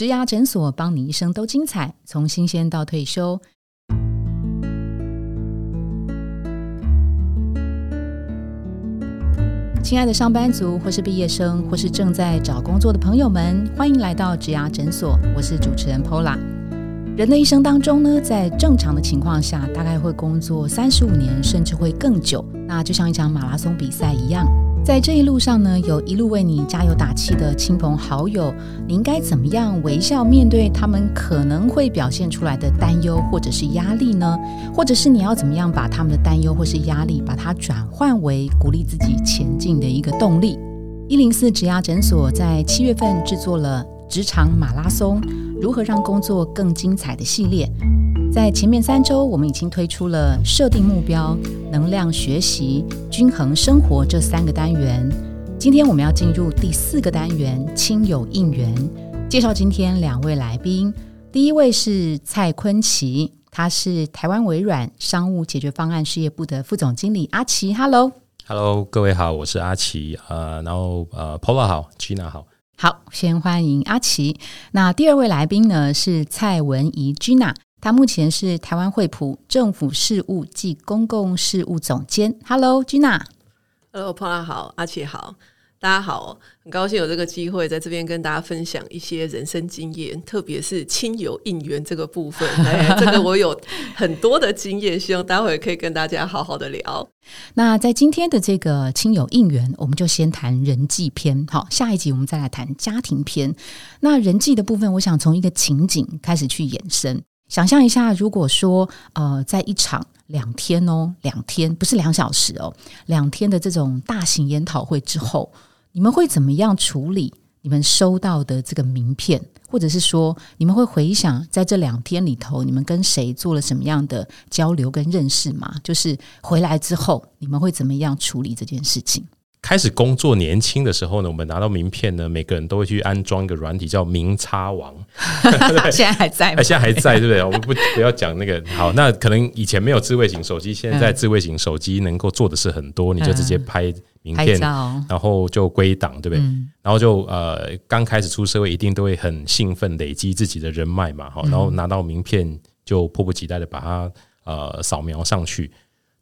植牙诊所帮你一生都精彩，从新鲜到退休。亲爱的上班族，或是毕业生，或是正在找工作的朋友们，欢迎来到植牙诊所。我是主持人 Pola。人的一生当中呢，在正常的情况下，大概会工作三十五年，甚至会更久。那就像一场马拉松比赛一样。在这一路上呢，有一路为你加油打气的亲朋好友，你应该怎么样微笑面对他们可能会表现出来的担忧或者是压力呢？或者是你要怎么样把他们的担忧或是压力，把它转换为鼓励自己前进的一个动力？一零四植牙诊所在七月份制作了职场马拉松，如何让工作更精彩的系列。在前面三周，我们已经推出了设定目标、能量学习、均衡生活这三个单元。今天我们要进入第四个单元——亲友应援。介绍今天两位来宾，第一位是蔡坤奇，他是台湾微软商务解决方案事业部的副总经理阿奇。Hello，Hello，各位好，我是阿奇。呃，然后呃，Pola 好，Gina 好。好，先欢迎阿奇。那第二位来宾呢是蔡文怡 Gina。她目前是台湾惠普政府事务暨公共事务总监。Hello，Gina。Hello，Paula 好，阿奇好，大家好，很高兴有这个机会在这边跟大家分享一些人生经验，特别是亲友应援这个部分。这个我有很多的经验，希望待会可以跟大家好好的聊。那在今天的这个亲友应援，我们就先谈人际篇。好，下一集我们再来谈家庭篇。那人际的部分，我想从一个情景开始去延伸。想象一下，如果说呃，在一场两天哦，两天不是两小时哦，两天的这种大型研讨会之后，你们会怎么样处理你们收到的这个名片？或者是说，你们会回想在这两天里头，你们跟谁做了什么样的交流跟认识吗？就是回来之后，你们会怎么样处理这件事情？开始工作年轻的时候呢，我们拿到名片呢，每个人都会去安装一个软体叫名差王，现在还在吗？现在还在，对不对？我们不不要讲那个好，那可能以前没有智慧型手机，现在智慧型手机能够做的事很多，你就直接拍名片，然后就归档，对不对？然后就呃，刚开始出社会一定都会很兴奋，累积自己的人脉嘛，好，然后拿到名片就迫不及待的把它呃扫描上去。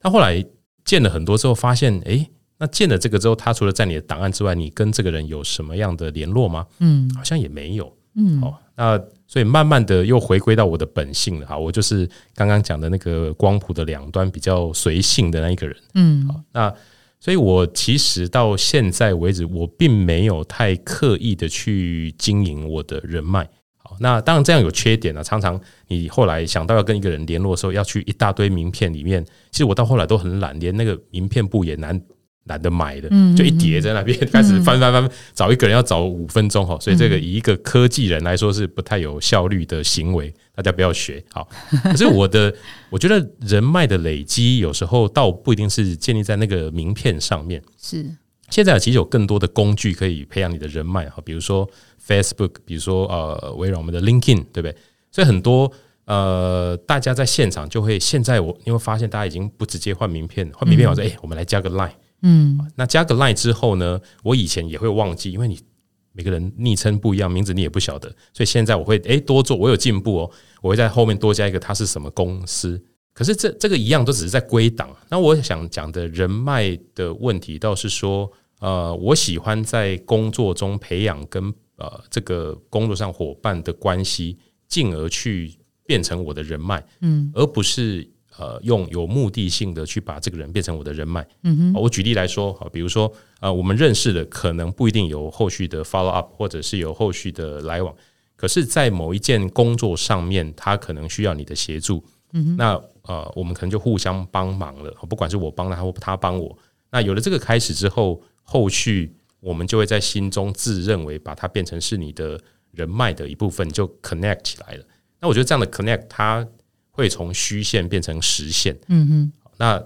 那后来见了很多之后，发现哎。那见了这个之后，他除了在你的档案之外，你跟这个人有什么样的联络吗？嗯，好像也没有。嗯，哦，那所以慢慢的又回归到我的本性了哈，我就是刚刚讲的那个光谱的两端比较随性的那一个人。嗯，好，那所以我其实到现在为止，我并没有太刻意的去经营我的人脉。好，那当然这样有缺点啊，常常你后来想到要跟一个人联络的时候，要去一大堆名片里面，其实我到后来都很懒，连那个名片簿也难。懒得买的，就一叠在那边，开始翻翻翻，找一个人要找五分钟哈，所以这个以一个科技人来说是不太有效率的行为，大家不要学好。可是我的，我觉得人脉的累积有时候倒不一定是建立在那个名片上面。是，现在其实有更多的工具可以培养你的人脉哈，比如说 Facebook，比如说呃，围绕我们的 LinkedIn，对不对？所以很多呃，大家在现场就会，现在我你会发现，大家已经不直接换名片，换名片我说，哎，我们来加个 Line。嗯，那加个 line 之后呢？我以前也会忘记，因为你每个人昵称不一样，名字你也不晓得，所以现在我会诶多做，我有进步哦，我会在后面多加一个他是什么公司。可是这这个一样都只是在归档。那我想讲的人脉的问题，倒是说，呃，我喜欢在工作中培养跟呃这个工作上伙伴的关系，进而去变成我的人脉，嗯，而不是。呃，用有目的性的去把这个人变成我的人脉。嗯哼，我举例来说，好，比如说，呃，我们认识的可能不一定有后续的 follow up，或者是有后续的来往。可是，在某一件工作上面，他可能需要你的协助。嗯哼，那呃，我们可能就互相帮忙了。不管是我帮他，或他帮我。那有了这个开始之后，后续我们就会在心中自认为把它变成是你的人脉的一部分，就 connect 起来了。那我觉得这样的 connect，它。会从虚线变成实线，嗯哼。那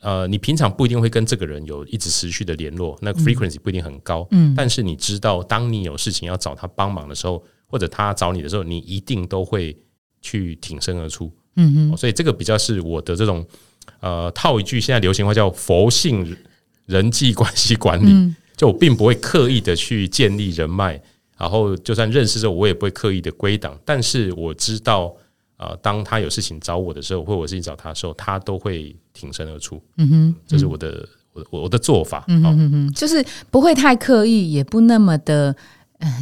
呃，你平常不一定会跟这个人有一直持续的联络，那 frequency 不一定很高，嗯。但是你知道，当你有事情要找他帮忙的时候，或者他找你的时候，你一定都会去挺身而出，嗯哼。所以这个比较是我的这种呃，套一句现在流行话叫佛性人际关系管理，就我并不会刻意的去建立人脉。然后就算认识之后，我也不会刻意的归档，但是我知道，呃，当他有事情找我的时候，或者有事情找他的时候，他都会挺身而出。嗯哼，这是我的我我我的做法。嗯嗯嗯，就是不会太刻意，也不那么的。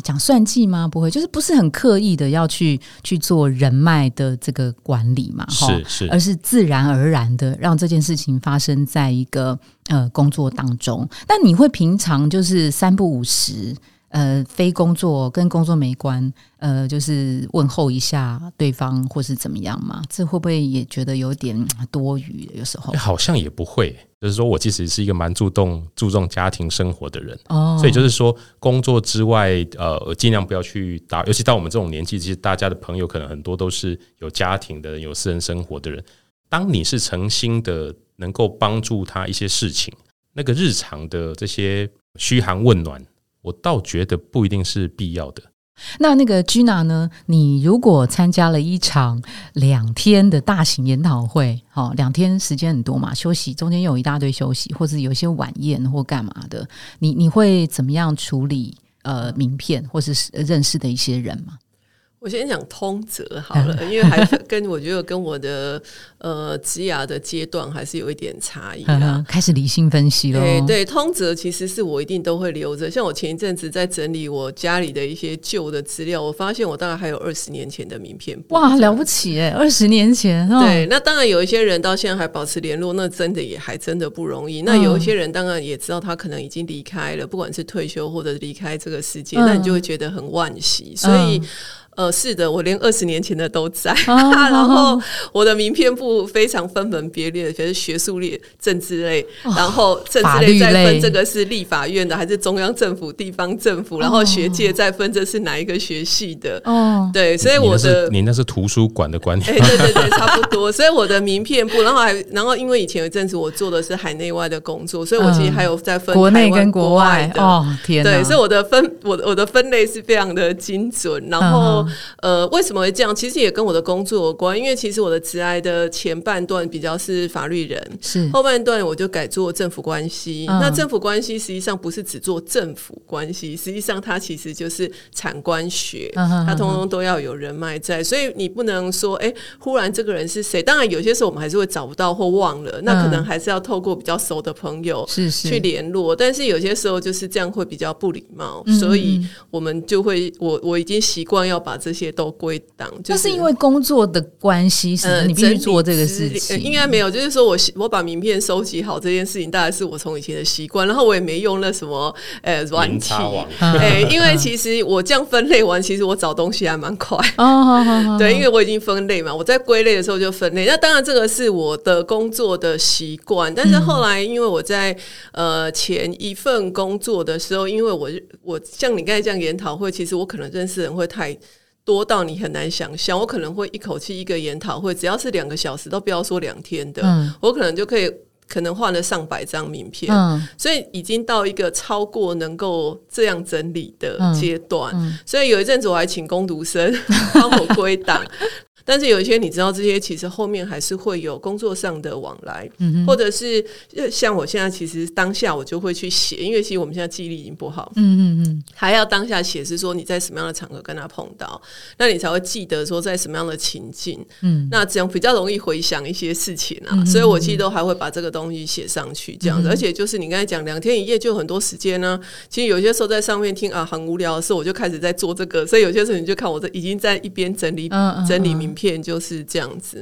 讲算计吗？不会，就是不是很刻意的要去去做人脉的这个管理嘛？是是，而是自然而然的让这件事情发生在一个呃工作当中。但你会平常就是三不五时。呃，非工作跟工作没关，呃，就是问候一下对方或是怎么样嘛？这会不会也觉得有点多余？有时候好像也不会，就是说我其实是一个蛮注重注重家庭生活的人哦，所以就是说工作之外，呃，尽量不要去打，尤其到我们这种年纪，其实大家的朋友可能很多都是有家庭的、有私人生活的人。当你是诚心的，能够帮助他一些事情，那个日常的这些嘘寒问暖。我倒觉得不一定是必要的。那那个 Gina 呢？你如果参加了一场两天的大型研讨会，好，两天时间很多嘛，休息中间有一大堆休息，或者有一些晚宴或干嘛的，你你会怎么样处理？呃，名片或是认识的一些人吗？我先讲通则好了，因为还跟我觉得跟我的呃职涯的阶段还是有一点差异啦。开始理性分析了。对对，通则其实是我一定都会留着。像我前一阵子在整理我家里的一些旧的资料，我发现我大概还有二十年前的名片。哇，了不起哎！二十年前，对，那当然有一些人到现在还保持联络，那真的也还真的不容易。那有一些人当然也知道他可能已经离开了，不管是退休或者离开这个世界，那你就会觉得很惋惜。所以。呃，是的，我连二十年前的都在，然后我的名片部非常分门别类，就是学术类、政治类，然后政治类再分这个是立法院的还是中央政府、地方政府，然后学界再分这是哪一个学系的。哦，对，所以我的你那是图书馆的管理，对对对，差不多。所以我的名片部，然后还然后因为以前有一阵子我做的是海内外的工作，所以我其实还有在分国内跟国外的。哦，天，对，所以我的分我我的分类是非常的精准，然后。呃，为什么会这样？其实也跟我的工作有关，因为其实我的职涯的前半段比较是法律人，是后半段我就改做政府关系。那政府关系实际上不是只做政府关系，实际上它其实就是产官学，它通通都要有人脉在。所以你不能说，哎，忽然这个人是谁？当然有些时候我们还是会找不到或忘了，那可能还是要透过比较熟的朋友去联络。但是有些时候就是这样会比较不礼貌，所以我们就会我我已经习惯要把这些。都归档，就是因为工作的关系，是，你必须做这个事情。应该没有，就是说我我把名片收集好这件事情，大概是我从以前的习惯。然后我也没用那什么呃软体，哎，因为其实我这样分类完，其实我找东西还蛮快。哦，对，因为我已经分类嘛，我在归类的时候就分类。那当然这个是我的工作的习惯，但是后来因为我在呃前一份工作的时候，因为我我像你刚才这样研讨会，其实我可能认识人会太。多到你很难想象，我可能会一口气一个研讨会，只要是两个小时，都不要说两天的，我可能就可以可能换了上百张名片，所以已经到一个超过能够这样整理的阶段。所以有一阵子我还请工读生 帮我归档。但是有一些你知道，这些其实后面还是会有工作上的往来，或者是像我现在其实当下我就会去写，因为其实我们现在记忆力已经不好，嗯嗯嗯，还要当下写是说你在什么样的场合跟他碰到，那你才会记得说在什么样的情境，嗯，那这样比较容易回想一些事情啊，所以我其实都还会把这个东西写上去，这样子，而且就是你刚才讲两天一夜就很多时间呢，其实有些时候在上面听啊很无聊的时候，我就开始在做这个，所以有些时候你就看我这已经在一边整理整理影。片就是这样子。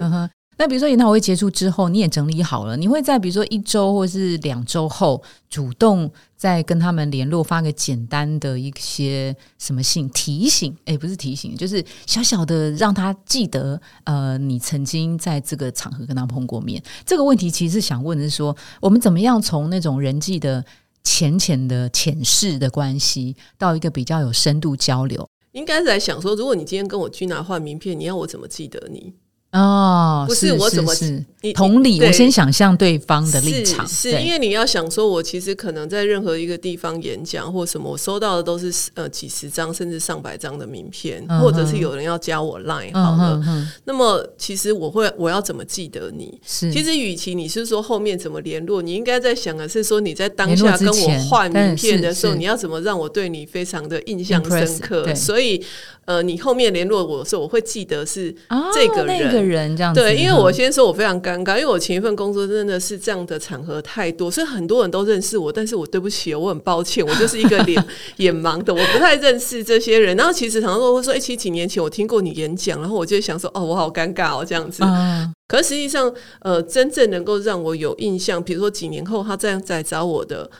那比如说研讨会结束之后，你也整理好了，你会在比如说一周或是两周后，主动再跟他们联络，发个简单的一些什么信提醒？哎，不是提醒，就是小小的让他记得，呃，你曾经在这个场合跟他碰过面。这个问题其实想问的是说，我们怎么样从那种人际的浅浅的浅视的关系，到一个比较有深度交流？应该是在想说，如果你今天跟我去拿换名片，你要我怎么记得你？哦，不是我怎么是。你同理，我先想象对方的立场，对。是因为你要想说，我其实可能在任何一个地方演讲或什么，我收到的都是呃几十张甚至上百张的名片，嗯或者是有人要加我 Line 好嗯了。哼哼，那么其实我会我要怎么记得你？是。其实，与其你是说后面怎么联络，你应该在想的是说你在当下跟我换名片的时候，你要怎么让我对你非常的印象深刻？所以，呃，你后面联络我的时候，我会记得是啊这个那人个人这样子，对，因为我嗯先说我非常尴尬，因为我前一份工作真的是这样的场合太多，所以很多人都认识我，但是我对不起哦，我很抱歉，我就是一个脸 眼盲的，我不太认识这些人。然后其实常常都会说，哎、其实几年前我听过你演讲，然后我就想说，哦，我好尴尬哦，这样子。啊，可是实际上，呃，真正能够让我有印象，比如说几年后他这样再找我的，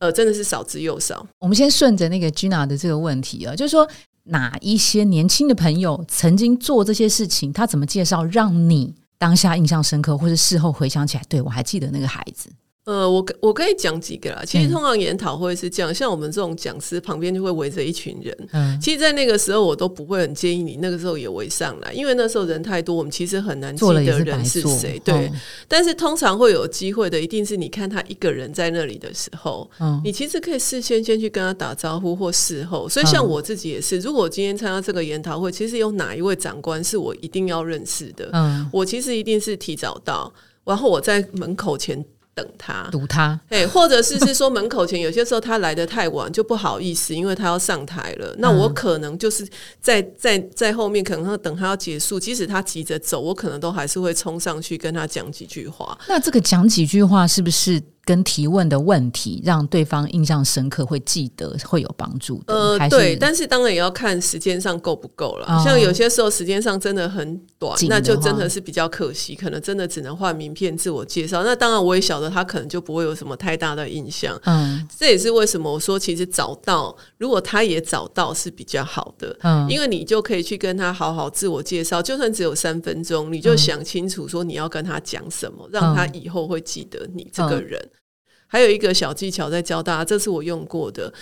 呃，真的是少之又少。我们先顺着那个 Gina 的这个问题啊，就是说哪一些年轻的朋友曾经做这些事情，他怎么介绍让你当下印象深刻，或者事后回想起来，对我还记得那个孩子，呃，我可我可以讲几个啦。其实嗯通常研讨会是这样，像我们这种讲师旁边就会围着一群人。嗯，其实，在那个时候，我都不会很建议你那个时候也围上来，因为那时候人太多，我们其实很难记得人是做，谁。对，嗯但是通常会有机会的，一定是你看他一个人在那里的时候，嗯你其实可以事先先去跟他打招呼或事后。所以，像嗯我自己也是，如果我今天参加这个研讨会，其实有哪一位长官是我一定要认识的，嗯，我其实一定是提早到，然后我在门口前等他。堵他，哎，或者是是说门口前，有些时候他来的太晚就不好意思，因为他要上台了。那我可能就是在在在后面，可能要等他要结束，即使他急着走，我可能都还是会冲上去跟他讲几句话。那这个讲几句话是不是跟提问的问题让对方印象深刻，会记得，会有帮助的？呃，对，但是当然也要看时间上够不够了。哦像有些时候时间上真的很短，那就真的是比较可惜，可能真的只能换名片自我介绍。那当然我也晓得他可能就不会有什么太大的印象。嗯这也是为什么我说，其实找到，如果他也找到是比较好的，嗯因为你就可以去跟他好好自我介绍，就算只有三分钟，你就想清楚说你要跟他讲什么，让他以后会记得你这个人。还有一个小技巧在教大家，这是我用过的。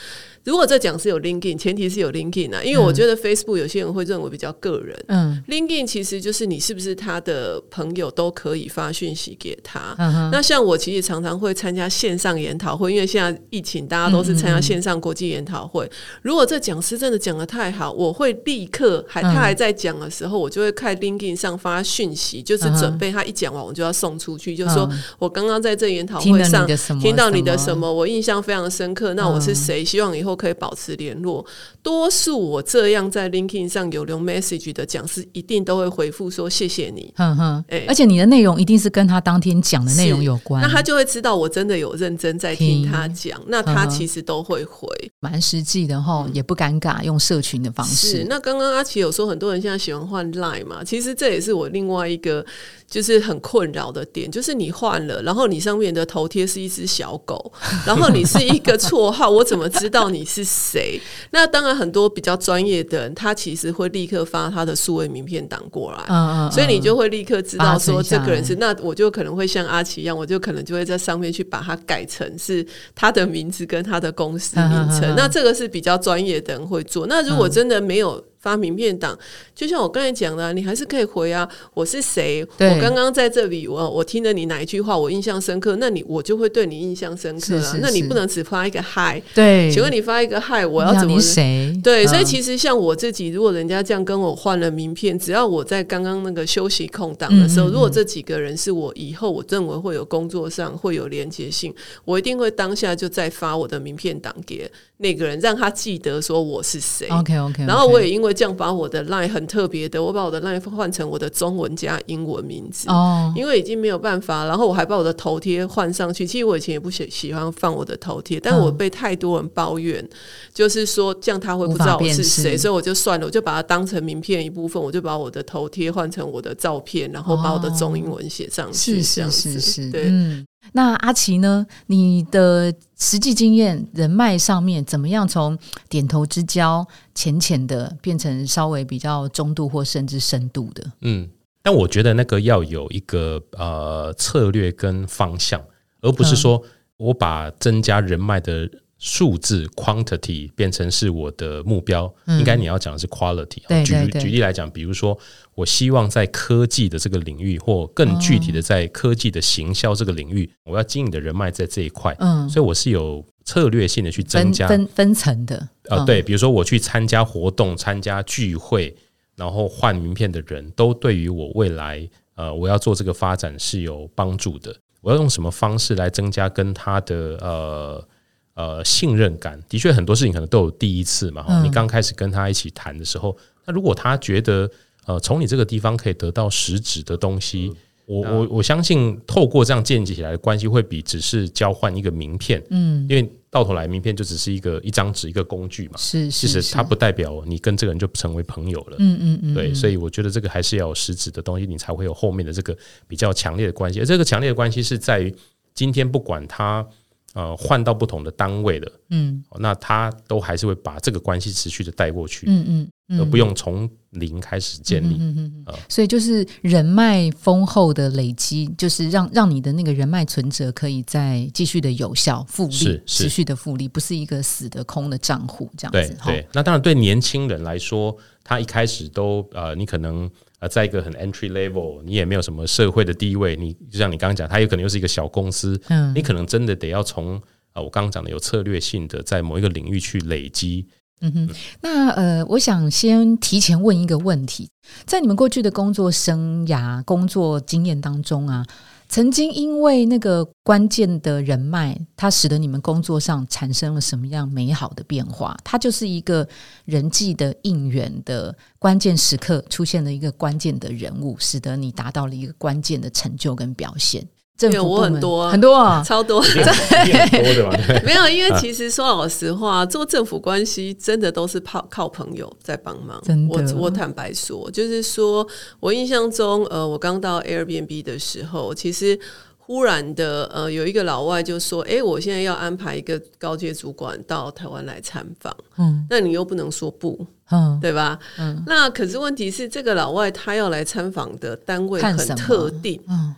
如果这讲是有 LinkedIn，前提是有 LinkedIn 啊，因为我觉得 Facebook 有些人会认为比较个人。嗯 LinkedIn 其实就是你是不是他的朋友都可以发讯息给他。那像我其实常常会参加线上研讨会，因为现在疫情，大家都是参加线上国际研讨会。如果这讲师真的讲的太好，我会立刻还他还在讲的时候，我就会看 LinkedIn 上发讯息，就是准备他一讲完，我就要送出去，就是说我刚刚在这研讨会上听到你的什什么，我印象非常深刻。那我是谁？希望以后可以保持联络。多数我这样在 LinkedIn 上有留 message 的讲师，一定都会回复说谢谢你。哼哼。哎，而且你的内容一定是跟他当天讲的内容有关，那他就会知道我真的有认真在听听。他讲，那他其实都会回。蛮实际的哈，也不尴尬，用社群的方是。式，，那刚刚阿奇有说很多人现在喜欢换 Line 嘛，其实这也是我另外一个就是很困扰的点，就是你换了，然后你上面的头贴是一只小狗，然后你是一个绰号，我怎么知道你是谁？那当然很多比较专业的人，他其实会立刻发他的数位名片档过来。嗯嗯，所以你就会立刻知道说这个人是，那我就可能会像阿奇一样，我就可能就会在上面去把它改成是他的名字跟他的公司名称。那这个是比较专业的人会做。那如果真的没有发名片档，就像我刚才讲的啊、你还是可以回啊，我是谁？我刚刚在这里，我我听了你哪一句话，我印象深刻，那你我就会对你印象深刻啊。是是是。那你不能只发一个嗨，对，请问你发一个嗨，我要怎么谁？对，所以嗯其实像我自己，如果人家这样跟我换了名片，只要我在刚刚那个休息空档的时候，嗯嗯嗯。如果这几个人是我以后我认为会有工作上会有连接性，我一定会当下就再发我的名片档给那个人，让他记得说我是谁。OK OK，然后我也因为这样把我的 line 很特别的，我把我的 line 换成我的中文加英文名字。哦，因为已经没有办法，然后我还把我的头贴换上去。其实我以前也不喜喜欢放我的头贴，但我被太多人抱怨，就是说这样他会不知道我是谁，所以我就算了，我就把它当成名片一部分，我就把我的头贴换成我的照片，然后把我的中英文写上去，是这样子是是是，对。嗯。那阿奇呢？你的实际经验、人脉上面，怎么样从点头之交、浅浅的变成稍微比较中度或甚至深度的？嗯，但我觉得那个要有一个呃策略跟方向，而不是说我把增加人脉的数字 quantity 变成是我的目标，应该你要讲的是 quality。对对对举举例来讲，比如说我希望在科技的这个领域，或更具体的在科技的行销这个领域，我要经营的人脉在这一块，嗯，所以我是有策略性的去增加。分分层的，啊，嗯对，比如说我去参加活动、参加聚会，然后换名片的人，都对于我未来呃我要做这个发展是有帮助的。我要用什么方式来增加跟他的呃呃信任感？的确，很多事情可能都有第一次嘛。嗯你刚开始跟他一起谈的时候，那如果他觉得呃从你这个地方可以得到实质的东西，我我我相信透过这样建立起来的关系，会比只是交换一个名片，嗯，因为到头来名片就只是一个一张纸一个工具嘛。是是是，实它不代表你跟这个人就成为朋友了。嗯嗯嗯，对，嗯所以我觉得这个还是要有实质的东西，你才会有后面的这个比较强烈的关系。而这个强烈的关系是在于，今天不管他呃换到不同的单位了，嗯。哦那他都还是会把这个关系持续的带过去，嗯嗯嗯，而不用从零开始建立。嗯嗯嗯所以就是人脉丰厚的累积，就是让让你的那个人脉存折可以再继续的有效复利是，是。持续的复利，不是一个死的空的账户这样子。哈对，那当然对年轻人来说，他一开始都呃，你可能呃，在一个很 entry level，你也没有什么社会的地位，你就像你刚刚讲，他有可能又是一个小公司，嗯你可能真的得要从呃，我刚刚讲的有策略性的，在某一个领域去累积。嗯哼，那呃，我想先提前问一个问题，在你们过去的工作生涯、工作经验当中啊，曾经因为那个关键的人脉，它使得你们工作上产生了什么样美好的变化？它就是一个人际的应援的关键时刻，出现了一个关键的人物，使得你达到了一个关键的成就跟表现。政府有我很多啊很多啊，超多。很多的嘛，没有，因为其实说老实话，做政府关系真的都是靠靠朋友在帮忙。真的我我坦白说，就是说我印象中，呃，我刚到 Airbnb 的时候，其实忽然的，呃，有一个老外就说：“哎，我现在要安排一个高阶主管到台湾来参访，嗯那你又不能说不，嗯，对吧？嗯那可是问题是，这个老外他要来参访的单位很特定，嗯，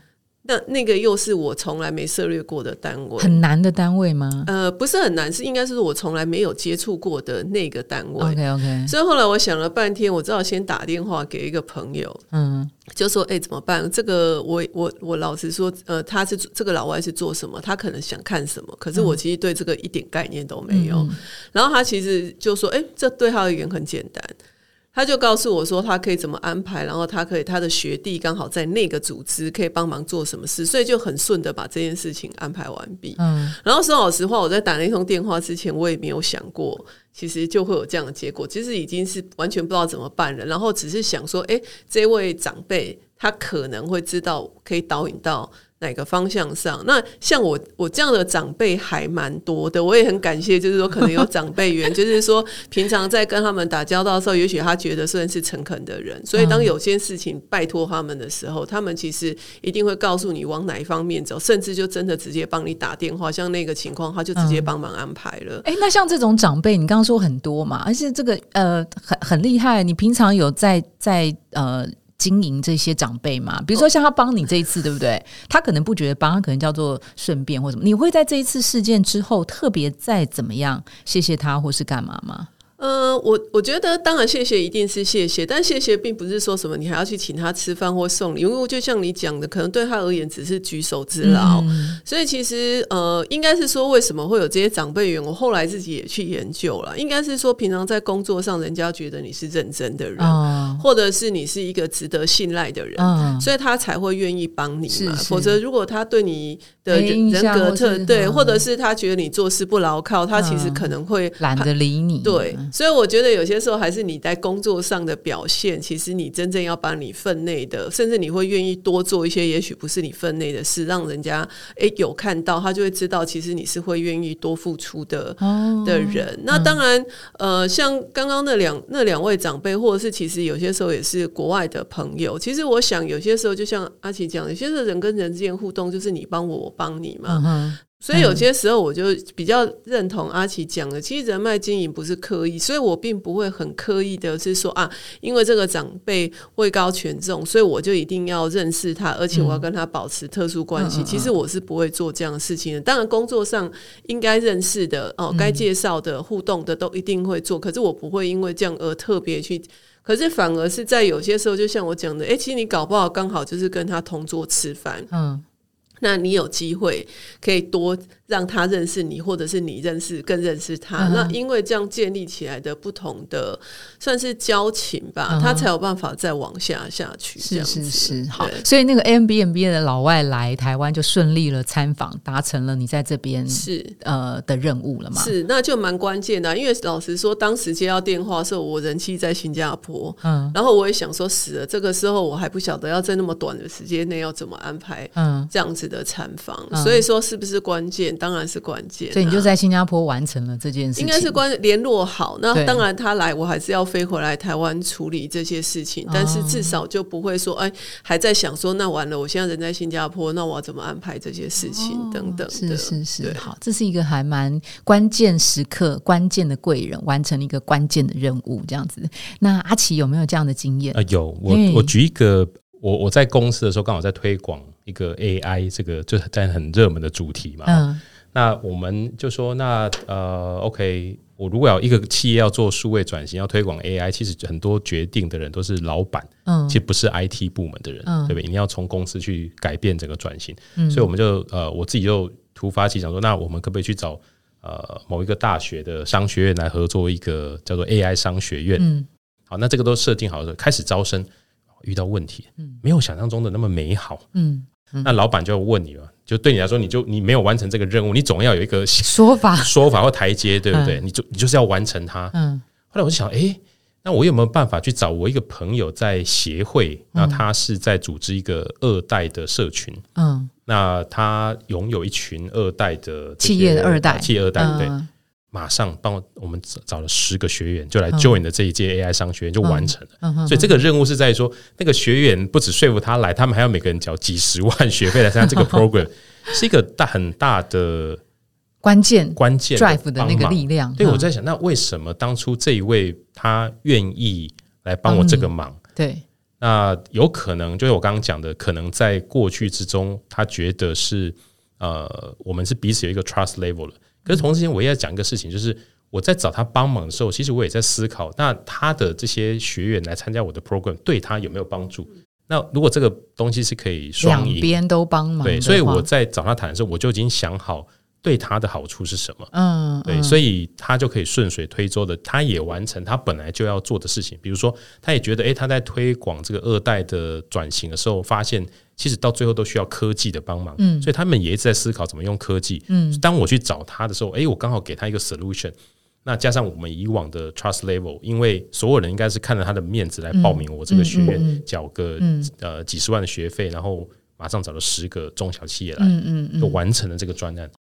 那那个又是我从来没涉猎过的单位，很难的单位吗呃，不是很难，是应该是我从来没有接触过的那个单位。？OK OK，所以后来我想了半天，我只好先打电话给一个朋友，嗯就说：“哎、怎么办？这个我我我老实说，呃，他是这个老外是做什么？他可能想看什么？可是我其实对这个一点概念都没有。嗯然后他其实就说：“哎、这对他而言很简单。”他就告诉我说，他可以怎么安排，然后他可以他的学弟刚好在那个组织可以帮忙做什么事，所以就很顺的把这件事情安排完毕。嗯然后说老实话，我在打那通电话之前，我也没有想过，其实就会有这样的结果。其实已经是完全不知道怎么办了，然后只是想说，诶，这位长辈他可能会知道可以导引到哪个方向上。那像我我这样的长辈还蛮多的，我也很感谢，就是说可能有长辈缘，就是说平常在跟他们打交道的时候，也许他觉得算是诚恳的人，所以当有些事情拜托他们的时候，他们其实一定会告诉你往哪一方面走，甚至就真的直接帮你打电话。像那个情况，他就直接帮忙安排了。哎，那像这种长辈，你刚刚说很多嘛，而且这个呃很很厉害。你平常有在在呃经营这些长辈嘛？比如说像他帮你这一次，对不对？他可能不觉得帮，他可能叫做顺便或什么。你会在这一次事件之后特别再怎么样谢谢他，或是干嘛吗？呃，我我觉得当然谢谢一定是谢谢，但谢谢并不是说什么你还要去请他吃饭或送礼，因为就像你讲的，可能对他而言只是举手之劳。嗯。所以其实呃，应该是说为什么会有这些长辈缘，我后来自己也去研究了，应该是说平常在工作上，人家觉得你是认真的人，哦，或者是你是一个值得信赖的人。嗯，所以他才会愿意帮你嘛，是是。否则如果他对你的人格特对，或者是他觉得你做事不牢靠，他其实嗯。可能会懒得理你。对，所以我觉得有些时候还是你在工作上的表现，其实你真正要把你分内的，甚至你会愿意多做一些，也许不是你分内的事，让人家诶有看到，他就会知道，其实你是会愿意多付出的。哦的人，那当然，呃，像刚刚那两那两位长辈，或者是其实有些时候也是国外的朋友。其实我想，有些时候就像阿奇讲，有些时候人跟人之间互动就是你帮我，我帮你嘛。所以有些时候我就比较认同阿奇讲的，其实人脉经营不是刻意，所以我并不会很刻意的是说啊，因为这个长辈位高权重，所以我就一定要认识他，而且我要跟他保持特殊关系。其实我是不会做这样的事情的。当然工作上应该认识的哦，该介绍的、互动的都一定会做，可是我不会因为这样而特别去。可是反而是在有些时候，就像我讲的，哎，其实你搞不好刚好就是跟他同桌吃饭，嗯，那你有机会可以多。让他认识你，或者是你认识更认识他。那因为这样建立起来的不同的算是交情吧，他才有办法再往下下去。是是是，好。所以那个 M B M B 的老外来台湾就顺利了参访，达成了你在这边是呃的任务了嘛？是，那就蛮关键的。因为老实说，当时接到电话的时候，我人气在新加坡，嗯，然后我也想说死了。这个时候我还不晓得要在那么短的时间内要怎么安排，嗯，这样子的产房。所以说是不是关键？当然是关键，所以你就在新加坡完成了这件事，应该是关联络好。那当然他来，我还是要飞回来台湾处理这些事情。但是至少就不会说，哎，还在想说，那完了，我现在人在新加坡，那我要怎么安排这些事情等等。是是是，好，这是一个还蛮关键时刻，关键的贵人完成了一个关键的任务，这样子。那阿奇有没有这样的经验？啊，有。我我举一个，我我在公司的时候刚好在推广一个 AI 这个，就在很热门的主题嘛。嗯。那我们就说，那呃，OK，我如果要一个企业要做数位转型，要推广 AI，其实很多决定的人都是老板，嗯，其实不是 IT 部门的人，对不对？你要从公司去改变整个转型，所以我们就呃，我自己就突发奇想说，那我们可不可以去找呃某一个大学的商学院来合作一个叫做 AI 商学院？嗯，好，那这个都设定好了，开始招生遇到问题，嗯，没有想象中的那么美好，嗯，那老板就要问你了。就对你来说，你就你没有完成这个任务，你总要有一个说法、说法或台阶，对不对？你就你就是要完成它。嗯。后来我就想，哎，那我有没有办法去找我一个朋友在协会？那他是在组织一个二代的社群。嗯。那他拥有一群二代的企业的二代，企业二代对。马上帮我，我们找了十个学员，就来 join 的这一届 AI 商学院就完成了。所以这个任务是在说，那个学员不止说服他来，他们还要每个人交几十万学费来参加这个 program，是一个大很大的关键关键 drive 的那个力量。对，我在想，那为什么当初这一位他愿意来帮我这个忙？对，那有可能就是我刚刚讲的，可能在过去之中，他觉得是呃，我们是彼此有一个 trust level 了。可是同时间，我也要讲一个事情，就是我在找他帮忙的时候，其实我也在思考，那他的这些学员来参加我的 program，对他有没有帮助？那如果这个东西是可以双赢，边都帮忙，对，所以我在找他谈的时候，我就已经想好。对他的好处是什么？嗯，对，所以他就可以顺水推舟的，他也完成他本来就要做的事情。比如说，他也觉得，哎，他在推广这个二代的转型的时候，发现其实到最后都需要科技的帮忙。嗯，所以他们也一直在思考怎么用科技。嗯，当我去找他的时候，哎，我刚好给他一个 solution。那加上我们以往的 trust level，因为所有人应该是看着他的面子来报名我这个学院，缴个呃几十万的学费，然后马上找了十个中小企业来，嗯嗯，就完成了这个专案。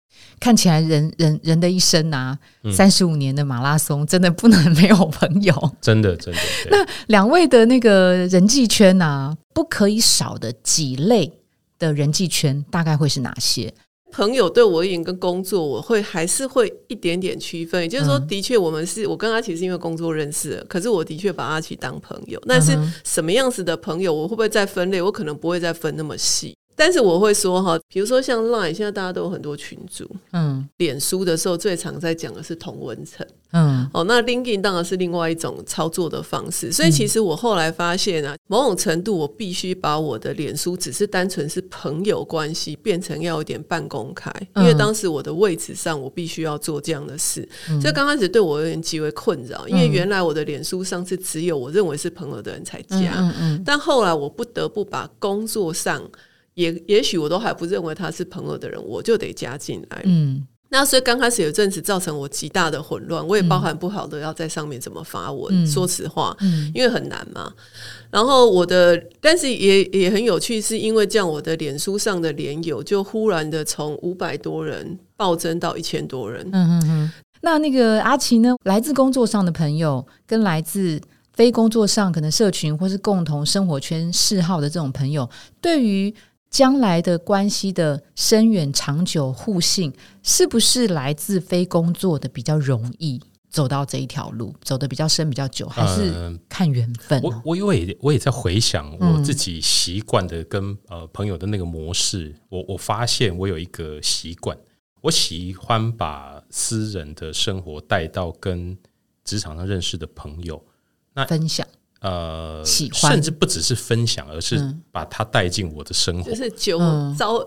看起来人人人的一生啊，三十五年的马拉松，真的不能没有朋友。真的，真的。那两位的那个人际圈啊，不可以少的几类的人际圈，大概会是哪些？朋友对我而言，跟工作我会还是会一点点区分。也就是说，的确我们是我跟阿奇是因为工作认识，可是我的确把阿奇当朋友。但是什么样子的朋友，我会不会再分类？我可能不会再分那么细。但是我会说哈，比如说像 Line，现在大家都有很多群组，嗯，脸书的时候最常在讲的是同文层，嗯，哦，那 LinkedIn 当然是另外一种操作的方式。所以其实我后来发现啊，某种程度我必须把我的脸书只是单纯是朋友关系，变成要有点半公开，因为当时我的位置上我必须要做这样的事。这刚开始对我有点极为困扰，因为原来我的脸书上是只有我认为是朋友的人才加，嗯嗯，但后来我不得不把工作上。也也许我都还不认为他是朋友的人，我就得加进来。嗯，那所以刚开始有阵子造成我极大的混乱，我也包含不好的要在上面怎么发文。说实话，嗯，因为很难嘛。然后我的，但是也也很有趣，是因为这样，我的脸书上的连友就忽然的从五百多人暴增到一千多人。嗯嗯嗯。那那个阿奇呢？来自工作上的朋友，跟来自非工作上可能社群或是共同生活圈嗜好的这种朋友，对于将来的关系的深远、长久、互信，是不是来自非工作的比较容易走到这一条路，走的比较深、比较久，还是嗯看缘分、我哦？我因为我也在回想我自己习惯的跟呃朋友的那个模式，我我发现我有一个习惯，我喜欢把私人的生活带到跟职场上认识的朋友，那分享呃，喜欢甚至不只是分享，而是嗯把它带进我的生活就。是揪嗯招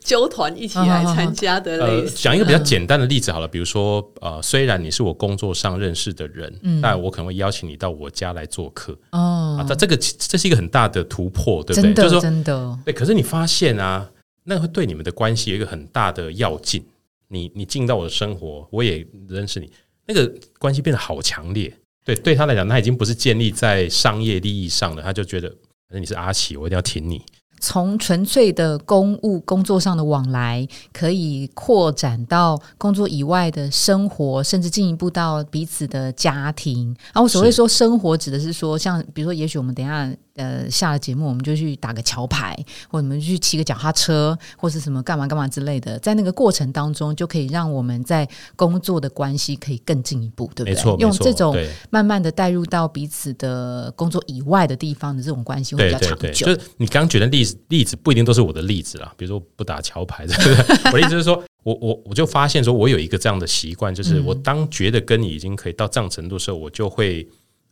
揪团一起来参加的类。讲一个比较简单的例子好了，比如说，呃，虽然你是我工作上认识的人，嗯但我可能会邀请你到我家来做客哦啊，，但这个这是一个很大的突破，对不对？就是说，真的，对，可是你发现啊，那会对你们的关系有一个很大的要进。你你进到我的生活，我也认识你，那个关系变得好强烈。对，对他来讲，他已经不是建立在商业利益上了，他就觉得反正你是阿奇，我一定要挺你。从纯粹的公务工作上的往来，可以扩展到工作以外的生活，甚至进一步到彼此的家庭。然后我所谓是说生活，指的是说，像比如说，也许我们等一下呃下了节目，我们就去打个桥牌，或者我们去骑个脚踏车，或是什么干嘛干嘛之类的。在那个过程当中，就可以让我们在工作的关系可以更进一步，对不对？没错，用这种慢慢的带入到彼此的工作以外的地方的这种关系会比较长久。就是你刚举的例子，例子不一定都是我的例子啦。比如说不打桥牌，对不对？我的意思是说，我我我就发现说，我有一个这样的习惯，就是嗯我当觉得跟你已经可以到这样程度的时候，我就会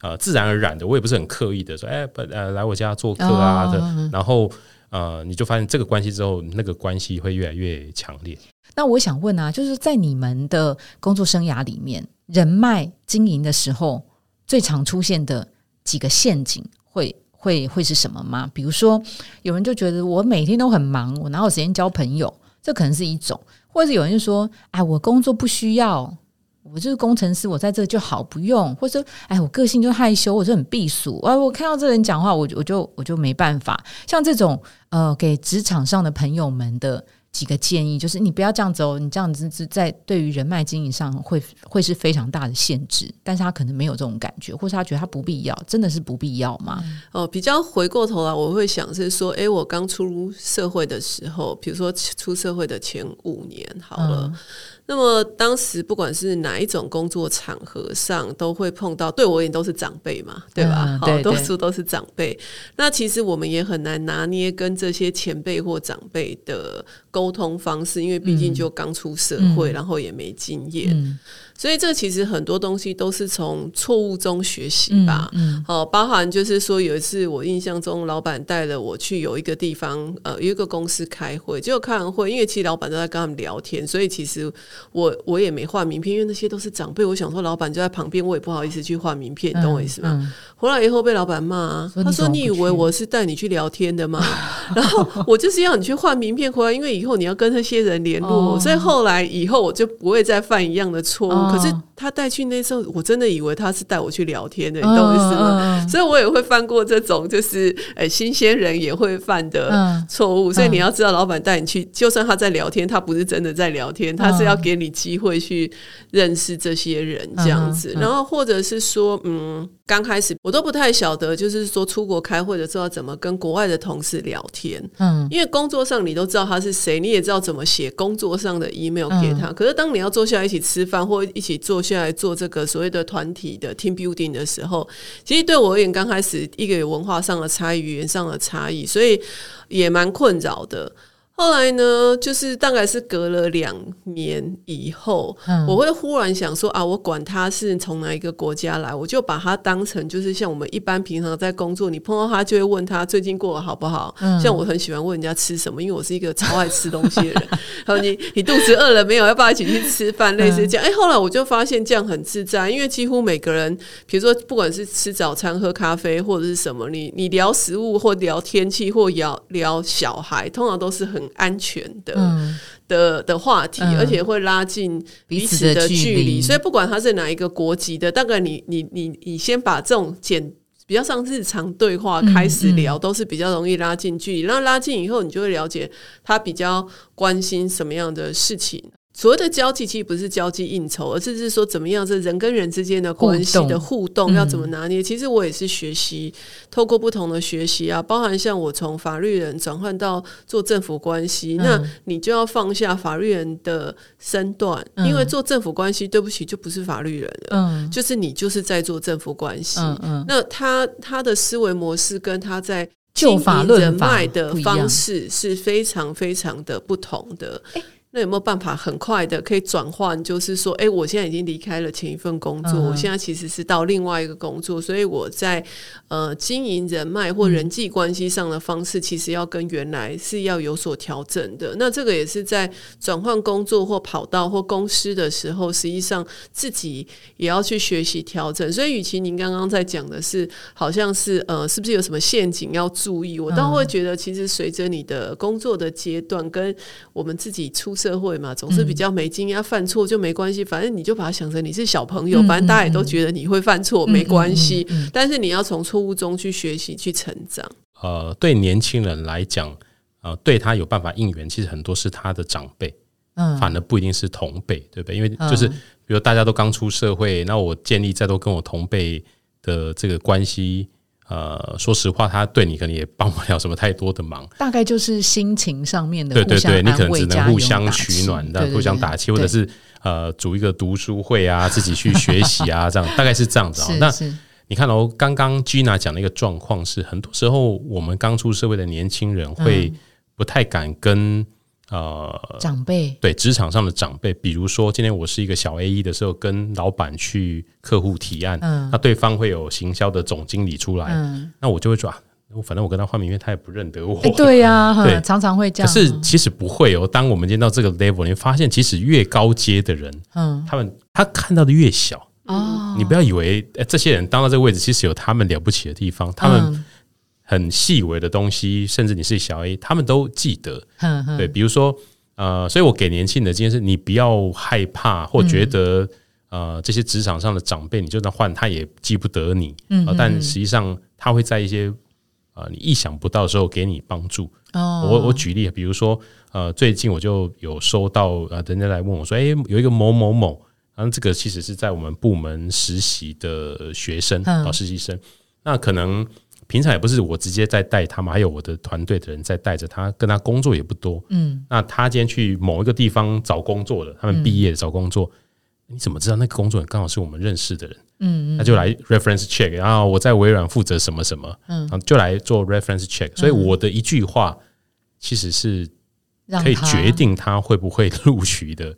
呃自然而然的，我也不是很刻意的说，哎，不呃来我家做客啊的，哦然后呃你就发现这个关系之后，那个关系会越来越强烈。那我想问啊，就是在你们的工作生涯里面，人脉经营的时候，最常出现的几个陷阱会会会是什么吗？比如说，有人就觉得我每天都很忙，我哪有时间交朋友？这可能是一种，或者是有人就说，哎，我工作不需要。我就是工程师，我在这就好，不用。或者说，哎，我个性就害羞，我就很避暑。啊，我看到这人讲话，我我就我就没办法。像这种呃，给职场上的朋友们的几个建议，就是你不要这样子哦，你这样子是在对于人脉经营上会会是非常大的限制。但是他可能没有这种感觉，或是他觉得他不必要，真的是不必要吗？哦，比较回过头来，我会想是说，哎，我刚出社会的时候，比如说出社会的前五年好了，嗯那么当时不管是哪一种工作场合上，都会碰到，对我而言都是长辈嘛，对吧？好、嗯对。对多数都是长辈。那其实我们也很难拿捏跟这些前辈或长辈的沟通方式，因为毕竟就刚出社会，嗯。然后也没经验，嗯所以这其实很多东西都是从错误中学习嗯吧。嗯哦，包含就是说，有一次我印象中，老板带了我去有一个地方，呃，有一个公司开会，结果开完会，因为其实老板都在跟他们聊天，所以其实我我也没换名片，因为那些都是长辈，我想说老板就在旁边，我也不好意思去换名片，你懂我意思吗？嗯回来以后被老板骂、啊，他说：“怎么不你以为我是带你去聊天的吗？” 然后我就是要你去换名片回来，因为以后你要跟那些人联络。哦所以后来以后我就不会再犯一样的错误。哦可是他带去那时候，我真的以为他是带我去聊天的，你懂我意思吗？所以我也会犯过这种就是呃新鲜人也会犯的嗯错误。所以你要知道，老板带你去，就算他在聊天，他不是真的在聊天，他是要给你机会去认识这些人这样子。然后或者是说，嗯，刚开始我都不太晓得，就是说出国开会的时候要怎么跟国外的同事聊天。嗯因为工作上你都知道他是谁，你也知道怎么写工作上的 email 给他。嗯可是当你要坐下来一起吃饭，或一起坐下来做这个所谓的团体的 team building 的时候，其实对我而言，刚开始一个有文化上的差异、语言上的差异，所以也蛮困扰的。后来呢，就是大概是隔了两年以后，嗯我会忽然想说啊，我管他是从哪一个国家来，我就把他当成就是像我们一般平常在工作，你碰到他就会问他最近过得好不好。嗯像我很喜欢问人家吃什么，因为我是一个超爱吃东西的人。然后你你肚子饿了没有？要不要一起去吃饭？类似这样。哎、后来我就发现这样很自在，因为几乎每个人，比如说不管是吃早餐、喝咖啡或者是什么，你你聊食物或聊天气或聊聊小孩，通常都是很安全的。嗯，的的话题，嗯而且会拉近彼彼此的距距离。所以不管他是哪一个国籍的，大概你你你你先把这种简比较像日常对话嗯开始聊，都是比较容易拉近距离。那拉近以后，你就会了解他比较关心什么样的事情。所谓的交际，其实不是交际应酬，而是是说怎么样这人跟人之间的关系的互动要怎么拿捏。其实我也是学习，透过不同的学习啊，包含像我从法律人转换到做政府关系，那你就要放下法律人的身段，因为做政府关系，对不起，就不是法律人了，嗯，就是你就是在做政府关系，嗯嗯，那他他的思维模式跟他在就法人脉的方式是非常非常的不同的。那有没有办法很快的可以转换？就是说，哎，我现在已经离开了前一份工作，我现在其实是到另外一个工作，所以我在呃经营人脉或人际关系上的方式，其实要跟原来是要有所调整的。那这个也是在转换工作或跑道或公司的时候，实际上自己也要去学习调整。所以，与其您刚刚在讲的是，好像是呃，是不是有什么陷阱要注意？我倒会觉得，其实随着你的工作的阶段，跟我们自己出。社会嘛，总是比较没经验，犯错就没关系，反正你就把它想成你是小朋友，反正大家也都觉得你会犯错，没关系。但是你要从错误中去学习，去成长。呃，对年轻人来讲，呃，对他有办法应援，其实很多是他的长辈，嗯，反而不一定是同辈，对不对？因为就是比如大家都刚出社会，那我建立再多跟我同辈的这个关系。呃，说实话，他对你可能也帮不了什么太多的忙。大概就是心情上面的，对对对，你可能只能互相取暖，的互相打气，或者是呃，组一个读书会啊，自己去学习啊，这样大概是这样子。那你看哦，刚刚 Gina 讲的一个状况是，很多时候我们刚出社会的年轻人会不太敢跟。呃，长辈对职场上的长辈，比如说今天我是一个小 A E 的时候，跟老板去客户提案，那对方会有行销的总经理出来，那我就会说，我反正我跟他换名片，他也不认得我。对呀，对，常常会这样。可是其实不会哦。当我们见到这个 level，你会发现，其实越高阶的人，嗯，他们他看到的越小哦。你不要以为这些人当到这个位置，其实有他们了不起的地方，他们。很细微的东西，甚至你是小 A，他们都记得。对，比如说，呃，所以我给年轻的建议是，你不要害怕或觉得，呃，这些职场上的长辈，你就算换，他也记不得你。嗯，但实际上他会在一些呃你意想不到的时候给你帮助。哦，我我举例，比如说，呃，最近我就有收到呃人家来问我说，哎，有一个某某某，然后这个其实是在我们部门实习的学生啊，实习生，那可能。平常也不是我直接在带他们，还有我的团队的人在带着他，跟他工作也不多。嗯，那他今天去某一个地方找工作了，他们毕业找工作，你怎么知道那个工作人刚好是我们认识的人？嗯，他就来 reference check，然后我在微软负责什么什么，嗯，就来做 reference check。所以我的一句话其实是可以决定他会不会 录取的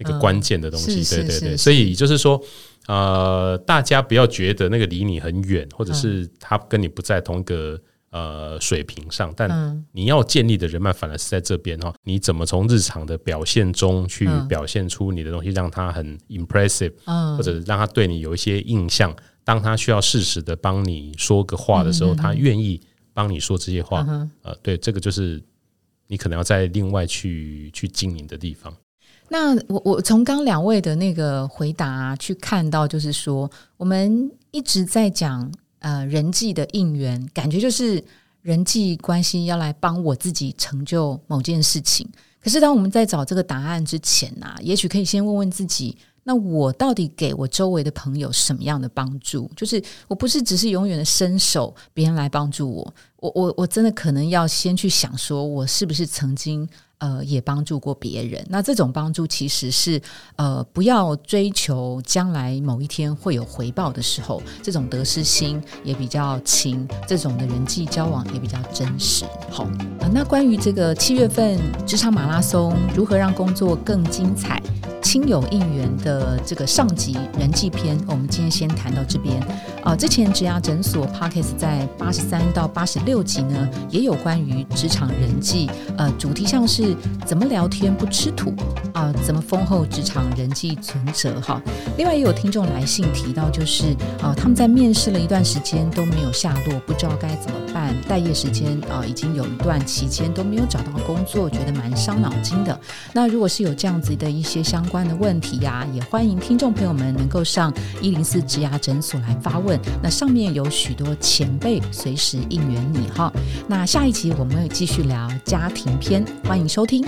那个关键的东西。对对对，所以就是说。呃，大家不要觉得那个离你很远，或者是他跟你不在同一个呃水平上，但你要建立的人脉反而是在这边哈。你怎么从日常的表现中去表现出你的东西，让他很 impressive，或者让他对你有一些印象？当他需要适时的帮你说个话的时候，他愿意帮你说这些话。呃，对，这个就是你可能要在另外去去经营的地方。那我我从刚两位的那个回答去看到，就是说我们一直在讲呃人际的应援，感觉就是人际关系要来帮我自己成就某件事情。可是当我们在找这个答案之前呢，也许可以先问问自己：那我到底给我周围的朋友什么样的帮助？就是我不是只是永远的伸手，别人来帮助我，我我我真的可能要先去想，说我是不是曾经。呃，也帮助过别人。那这种帮助其实是呃，不要追求将来某一天会有回报的时候，这种得失心也比较轻，这种的人际交往也比较真实。好啊，那关于这个七月份职场马拉松如何让工作更精彩？亲友应援的这个上集人际篇，我们今天先谈到这边。啊，之前职涯诊所 Pockets 在八十三到八十六集呢，也有关于职场人际，呃，主题像是怎么聊天不吃土啊，怎么丰厚职场人际存折哈。另外也有听众来信提到，就是啊，他们在面试了一段时间都没有下落，不知道该怎么办。待业时间啊，已经有一段期间都没有找到工作，觉得蛮伤脑筋的。那如果是有这样子的一些相关的问题呀，也欢迎听众朋友们能够上一零四职涯诊所来发问那上面有许多前辈随时应援你哈。那下一集我们会继续聊家庭篇，欢迎收听。